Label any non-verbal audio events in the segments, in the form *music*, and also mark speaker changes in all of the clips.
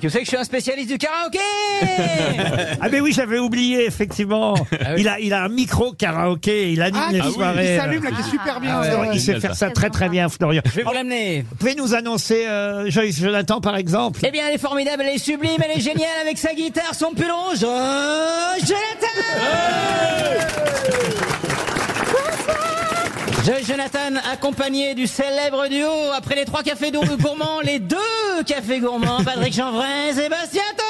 Speaker 1: Tu sais que je suis un spécialiste du karaoké *laughs*
Speaker 2: Ah mais oui, j'avais oublié, effectivement. Il, a, il a un micro karaoké, il anime
Speaker 3: Ah,
Speaker 2: les
Speaker 3: qui-
Speaker 2: soirées.
Speaker 3: qui s'allume là, qui est super bien.
Speaker 2: Ah,
Speaker 3: ouais.
Speaker 2: il sait faire ça très très bien, Florian.
Speaker 1: Je vais vous l'amener.
Speaker 2: Vous pouvez nous annoncer euh, Joyce Jonathan, par exemple
Speaker 1: Eh bien, elle est formidable, elle est sublime, elle est géniale avec sa guitare, son pull rouge. Oh, Jonathan Joyce Jonathan, accompagné du célèbre duo, après les trois cafés dou- gourmands, les deux cafés gourmands, *laughs* Patrick Chanvrin Sébastien Toen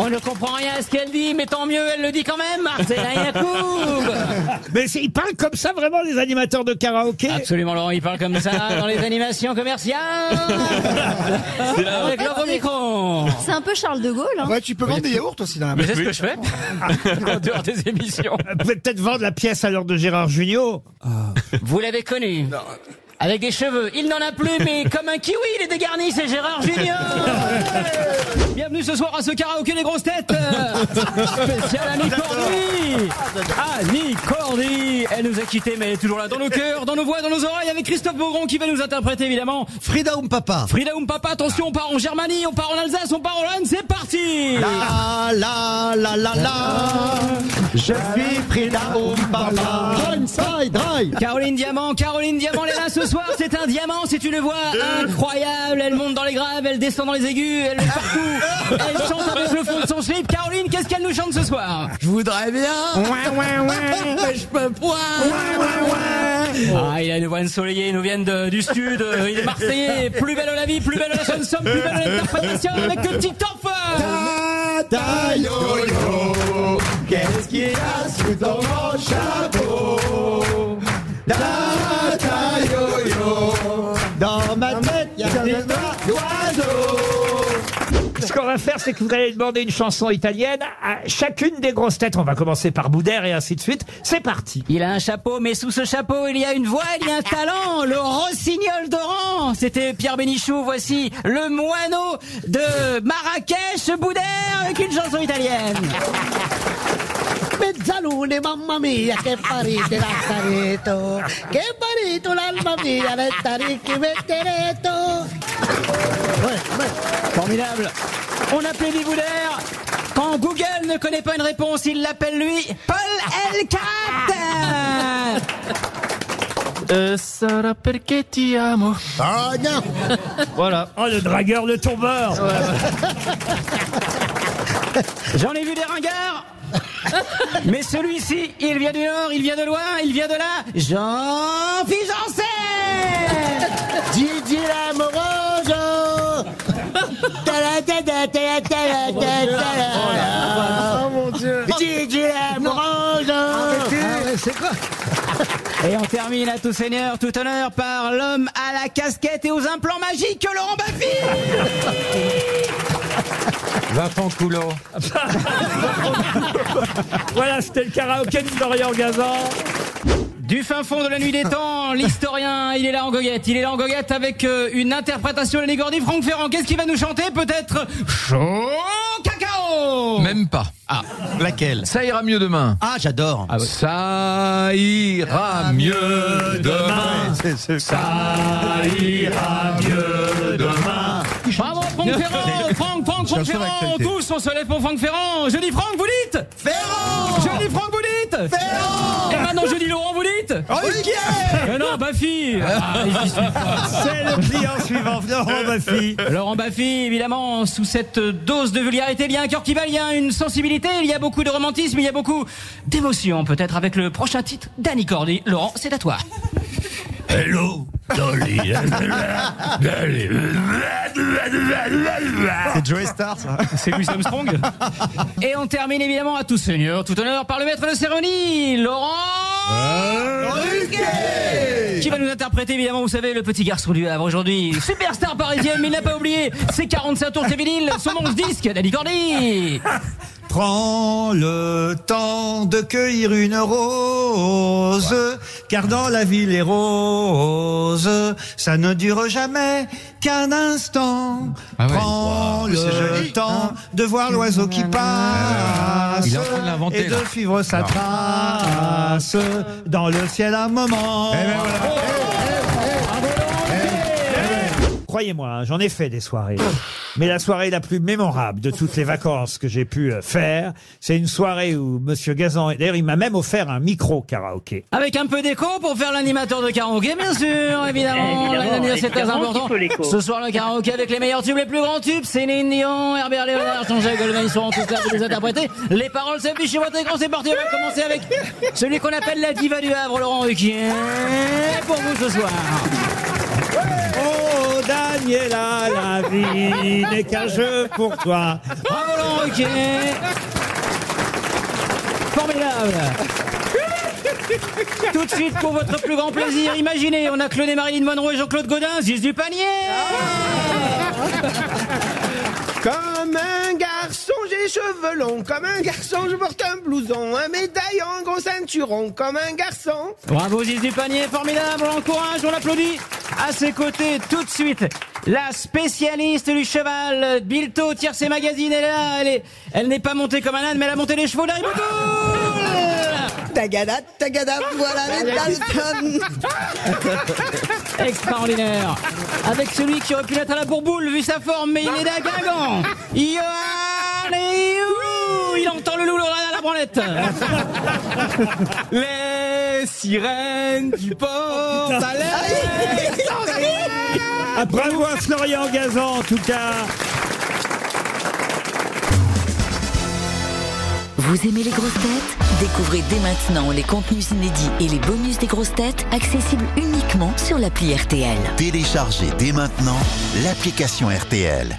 Speaker 1: On ne comprend rien à ce qu'elle dit, mais tant mieux, elle le dit quand même, Marcela Yacoub *laughs*
Speaker 2: Mais c'est- ils parlent comme ça vraiment les animateurs de karaoké
Speaker 1: Absolument, Laurent, il parle comme ça dans les animations commerciales. Avec leur micro.
Speaker 4: C'est un peu Charles de Gaulle. Hein.
Speaker 3: Ouais, tu peux vendre des yaourts aussi dans la
Speaker 1: Mais c'est ce que je fais *laughs* en dehors des émissions.
Speaker 2: Vous pouvez peut-être vendre la pièce à l'heure de Gérard Junior.
Speaker 1: Vous l'avez connu. Avec des cheveux. Il n'en a plus, mais *laughs* comme un kiwi, il est dégarni, c'est Gérard Junior. *laughs* Bienvenue ce soir à ce karaoké des grosses têtes. *laughs* Spécial Annie Cordy. Annie Cordy. Elle nous a quittés, mais elle est toujours là dans nos cœurs, dans nos voix, dans nos oreilles, avec Christophe Beaugrand qui va nous interpréter évidemment.
Speaker 5: Frida um papa.
Speaker 1: Frida um Papa, attention, on part en Germanie, on part en Alsace, on part en Hollande, c'est parti
Speaker 5: La la la la la. Je suis Frida um papa.
Speaker 1: Caroline Diamant, Caroline Diamant, elle est là ce soir, c'est un diamant, c'est une voix incroyable, elle monte dans les graves, elle descend dans les aigus, elle est partout, *laughs* elle chante avec le fond de son slip. Caroline, qu'est-ce qu'elle nous chante ce soir?
Speaker 5: Je voudrais bien. *laughs* Mais je peux point.
Speaker 1: Ah, il a une voix ensoleillée, ils nous viennent de- du sud, il est marseillais, plus belle la vie, plus belle la chanson, plus belle l'interprétation avec le
Speaker 5: Ta yo yo. Qu'est-ce qu'il y a sous ton
Speaker 2: va faire, c'est que vous allez demander une chanson italienne à chacune des grosses têtes. On va commencer par Boudère et ainsi de suite. C'est parti.
Speaker 1: Il a un chapeau, mais sous ce chapeau, il y a une voix, il y a un talent, le rossignol d'Oran. C'était Pierre Bénichou, voici le moineau de Marrakech, Boudère, avec une chanson italienne.
Speaker 6: Mezzalune, mamma mia, che l'affaretto, che parito l'alma mia, retta ricchi metteretto.
Speaker 1: Formidable. On applaudit Boudère. Quand Google ne connaît pas une réponse, il l'appelle lui Paul Elkat. *laughs*
Speaker 7: Euh, sarà perché ti amo.
Speaker 5: Ah non.
Speaker 7: Voilà.
Speaker 2: Oh, le dragueur, le tombeur. *laughs*
Speaker 1: J'en ai vu des ringards. *laughs* Mais celui-ci, il vient du Nord, il vient de loin, il vient de là. Jean-Philippe Janssen
Speaker 6: Gigi l'amoroso.
Speaker 3: Oh mon dieu. C'est quoi
Speaker 1: Et on termine à tout seigneur, tout honneur par l'homme à la casquette et aux implants magiques, Laurent Baffy
Speaker 7: Va coulo. *laughs*
Speaker 2: Voilà, c'était le karaoké de Florian Gazan.
Speaker 1: Du fin fond de la nuit des *laughs* temps, l'historien, il est là en goguette. Il est là en goguette avec euh, une interprétation de Gordy Franck Ferrand. Qu'est-ce qu'il va nous chanter? Peut-être chaud cacao
Speaker 7: Même pas.
Speaker 5: Ah, laquelle?
Speaker 7: Ça ira mieux demain.
Speaker 5: Ah, j'adore.
Speaker 7: Ça ira mieux demain. Ça ira mieux
Speaker 1: Franck Ferrand Franck, Franck, Franck Ferrand Tous on se lève pour Franck Ferrand Je dis Franck, vous dites
Speaker 5: Ferrand
Speaker 1: Je dis Franck, vous dites
Speaker 5: Ferrand
Speaker 1: Et maintenant je dis Laurent, vous dites
Speaker 5: Ruquier
Speaker 1: Mais non, Baffy Ah. *laughs*
Speaker 2: C'est le client suivant, Florent Baffy.
Speaker 1: Laurent Baffy, évidemment, sous cette dose de vulgarité, il y a un cœur qui bat, il y a une sensibilité, il y a beaucoup de romantisme, il y a beaucoup d'émotion, peut-être avec le prochain titre d'Annie Cordy. Laurent, c'est à toi.
Speaker 2: Hello.
Speaker 5: C'est Joey Star, ça.
Speaker 1: C'est Louis Armstrong. Et on termine évidemment à tout seigneur, tout honneur par le maître de cérémonie, Laurent. Qui va nous interpréter évidemment, vous savez, le petit garçon du Havre aujourd'hui. Superstar parisienne, mais il n'a pas oublié ses 45 tours de vinyle, son 11 disque d'Annie Cordy.
Speaker 2: Prends le temps de cueillir une rose, car dans la vie les roses, ça ne dure jamais qu'un instant. Prends le temps de voir l'oiseau qui passe
Speaker 7: Il est en train de l'inventer,
Speaker 2: et de
Speaker 7: là.
Speaker 2: suivre sa trace dans le ciel un moment. Croyez-moi, hein, j'en ai fait des soirées. Mais la soirée la plus mémorable de toutes les vacances que j'ai pu euh, faire, c'est une soirée où Monsieur Gazan, d'ailleurs, il m'a même offert un micro karaoké.
Speaker 1: Avec un peu d'écho pour faire l'animateur de karaoké, bien sûr, *laughs* évidemment.
Speaker 4: Évidemment,
Speaker 1: L'année dernière, c'est très
Speaker 4: évidemment
Speaker 1: important.
Speaker 4: qu'il faut l'écho.
Speaker 1: Ce soir, le karaoké avec les meilleurs tubes, les plus grands tubes. Céline Dion, Herbert Léonard, Jean-Jacques Goldman, ils seront tous là pour les interpréter. Les paroles s'affichent sur votre écran, c'est parti. On va commencer avec celui qu'on appelle la diva du Havre, Laurent Ruquier. Pour vous ce soir.
Speaker 2: Oh, Daniela, la vie n'est qu'un jeu pour toi.
Speaker 1: Bravo, Laurent Ruquier. Formidable. Tout de suite, pour votre plus grand plaisir, imaginez, on a cloné Marilyn Monroe et Jean-Claude Godin, Ziz du panier
Speaker 8: Comme un garçon, j'ai les cheveux longs. Comme un garçon, je porte un blouson, un médaillon, gros ceinturon. Comme un garçon.
Speaker 1: Bravo Ziz du panier, formidable, on l'encourage, on l'applaudit. À ses côtés, tout de suite, la spécialiste du cheval, Bilto, Tiercé Magazine, elle est là, elle est, elle n'est pas montée comme un âne, mais elle a monté les chevaux d'Harry
Speaker 6: Tagada, tagada, voilà les Dalton. *laughs*
Speaker 1: Extraordinaire. Avec celui qui aurait pu être à la bourboule vu sa forme, mais il est d'un Guingamp. Yoann. Il entend le loup à la branlette. Les *laughs* sirènes du port
Speaker 2: Ah, bravo à Florian Gazan, en tout cas.
Speaker 9: Vous aimez les grosses têtes? Découvrez dès maintenant les contenus inédits et les bonus des grosses têtes accessibles uniquement sur l'appli RTL.
Speaker 10: Téléchargez dès maintenant l'application RTL.